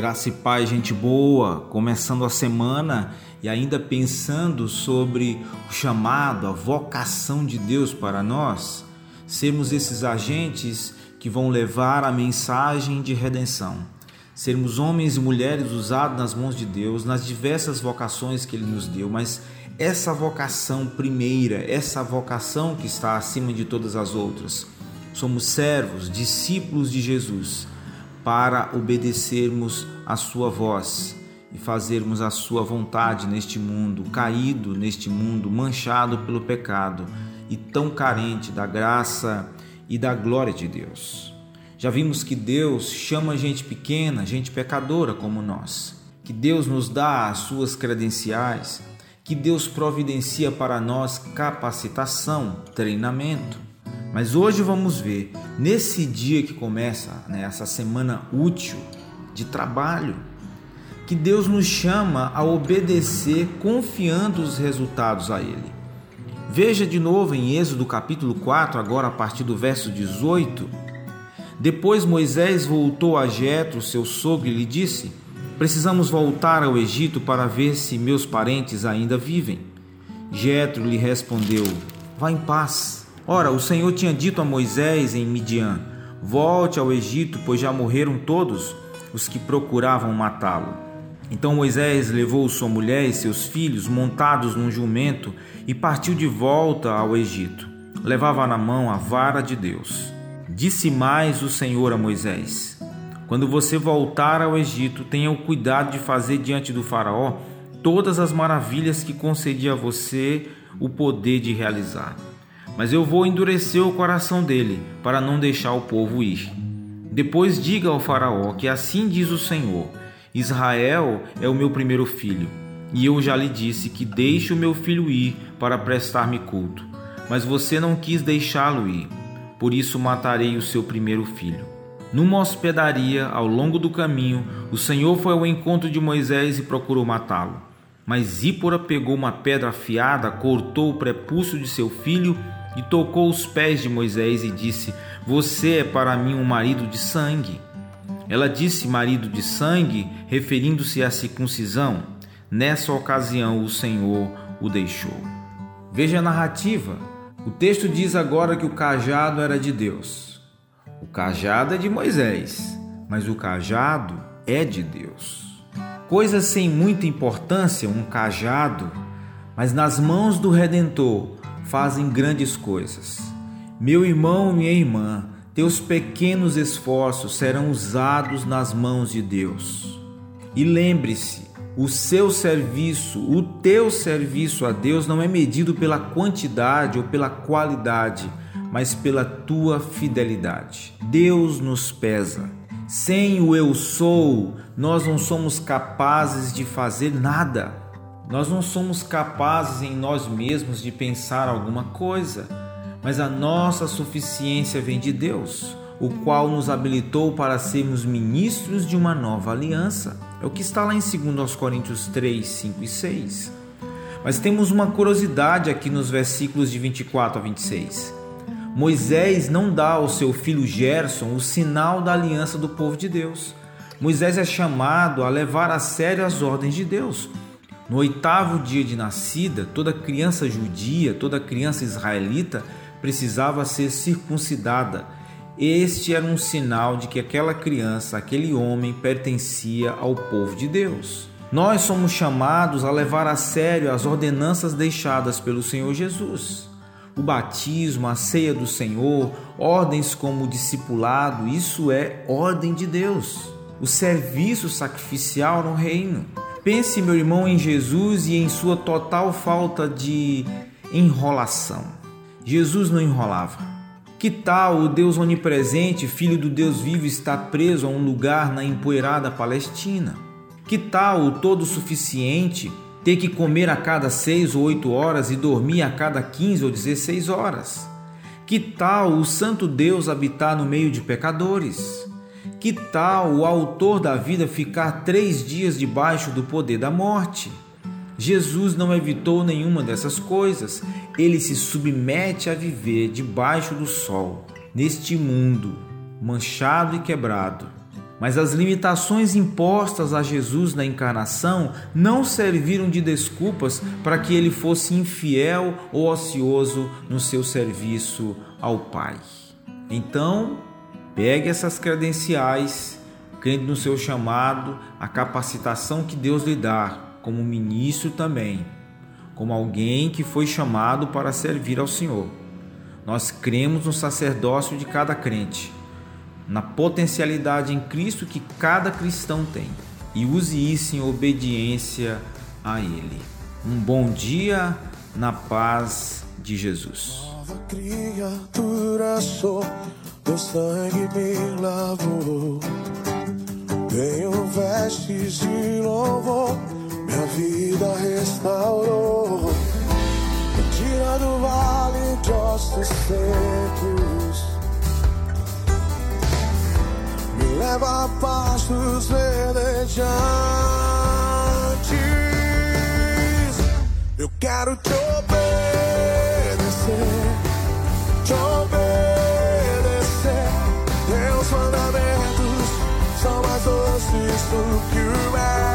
Graça e paz, gente boa, começando a semana e ainda pensando sobre o chamado, a vocação de Deus para nós, sermos esses agentes que vão levar a mensagem de redenção. Sermos homens e mulheres usados nas mãos de Deus, nas diversas vocações que Ele nos deu, mas essa vocação primeira, essa vocação que está acima de todas as outras. Somos servos, discípulos de Jesus para obedecermos a sua voz e fazermos a sua vontade neste mundo, caído neste mundo, manchado pelo pecado e tão carente da graça e da glória de Deus. Já vimos que Deus chama gente pequena, gente pecadora como nós, que Deus nos dá as suas credenciais, que Deus providencia para nós capacitação, treinamento mas hoje vamos ver, nesse dia que começa, né, essa semana útil de trabalho, que Deus nos chama a obedecer confiando os resultados a Ele. Veja de novo em Êxodo capítulo 4, agora a partir do verso 18. Depois Moisés voltou a Jetro, seu sogro, e lhe disse: Precisamos voltar ao Egito para ver se meus parentes ainda vivem. Jetro lhe respondeu: Vá em paz Ora, o Senhor tinha dito a Moisés em Midian: Volte ao Egito, pois já morreram todos os que procuravam matá-lo. Então Moisés levou sua mulher e seus filhos montados num jumento e partiu de volta ao Egito. Levava na mão a vara de Deus. Disse mais o Senhor a Moisés: Quando você voltar ao Egito, tenha o cuidado de fazer diante do Faraó todas as maravilhas que concedi a você o poder de realizar mas eu vou endurecer o coração dele, para não deixar o povo ir. Depois diga ao Faraó que assim diz o Senhor: Israel é o meu primeiro filho, e eu já lhe disse que deixe o meu filho ir para prestar-me culto. Mas você não quis deixá-lo ir, por isso matarei o seu primeiro filho. Numa hospedaria, ao longo do caminho, o Senhor foi ao encontro de Moisés e procurou matá-lo. Mas Zípora pegou uma pedra afiada, cortou o prepúcio de seu filho e tocou os pés de Moisés e disse: Você é para mim um marido de sangue. Ela disse marido de sangue, referindo-se à circuncisão. Nessa ocasião, o Senhor o deixou. Veja a narrativa. O texto diz agora que o cajado era de Deus. O cajado é de Moisés, mas o cajado é de Deus. Coisa sem muita importância, um cajado, mas nas mãos do Redentor fazem grandes coisas. Meu irmão, minha irmã, teus pequenos esforços serão usados nas mãos de Deus. E lembre-se, o seu serviço, o teu serviço a Deus não é medido pela quantidade ou pela qualidade, mas pela tua fidelidade. Deus nos pesa. Sem o eu sou, nós não somos capazes de fazer nada. Nós não somos capazes em nós mesmos de pensar alguma coisa, mas a nossa suficiência vem de Deus, o qual nos habilitou para sermos ministros de uma nova aliança. É o que está lá em 2 Coríntios 3, 5 e 6. Mas temos uma curiosidade aqui nos versículos de 24 a 26. Moisés não dá ao seu filho Gerson o sinal da aliança do povo de Deus. Moisés é chamado a levar a sério as ordens de Deus no oitavo dia de nascida, toda criança judia, toda criança israelita precisava ser circuncidada. Este era um sinal de que aquela criança, aquele homem, pertencia ao povo de Deus. Nós somos chamados a levar a sério as ordenanças deixadas pelo Senhor Jesus. O batismo, a ceia do Senhor, ordens como o discipulado, isso é ordem de Deus. O serviço sacrificial no reino. Pense, meu irmão, em Jesus e em sua total falta de enrolação. Jesus não enrolava. Que tal o Deus onipresente, filho do Deus vivo, estar preso a um lugar na empoeirada Palestina? Que tal o todo suficiente ter que comer a cada seis ou oito horas e dormir a cada quinze ou dezesseis horas? Que tal o Santo Deus habitar no meio de pecadores? Que tal o autor da vida ficar três dias debaixo do poder da morte? Jesus não evitou nenhuma dessas coisas. Ele se submete a viver debaixo do sol, neste mundo manchado e quebrado, Mas as limitações impostas a Jesus na encarnação não serviram de desculpas para que ele fosse infiel ou ocioso no seu serviço ao Pai. Então, pegue essas credenciais, crendo no seu chamado, a capacitação que Deus lhe dá, como ministro também, como alguém que foi chamado para servir ao Senhor. Nós cremos no sacerdócio de cada crente na potencialidade em Cristo que cada cristão tem e use isso em obediência a Ele. Um bom dia na paz de Jesus. Teu sangue me lavou. Tenho vestes de louvor, minha vida restaurou. Me tira do vale de ossos secos leva a pastos verdejantes. Eu quero te obedecer, te obedecer. Teus mandamentos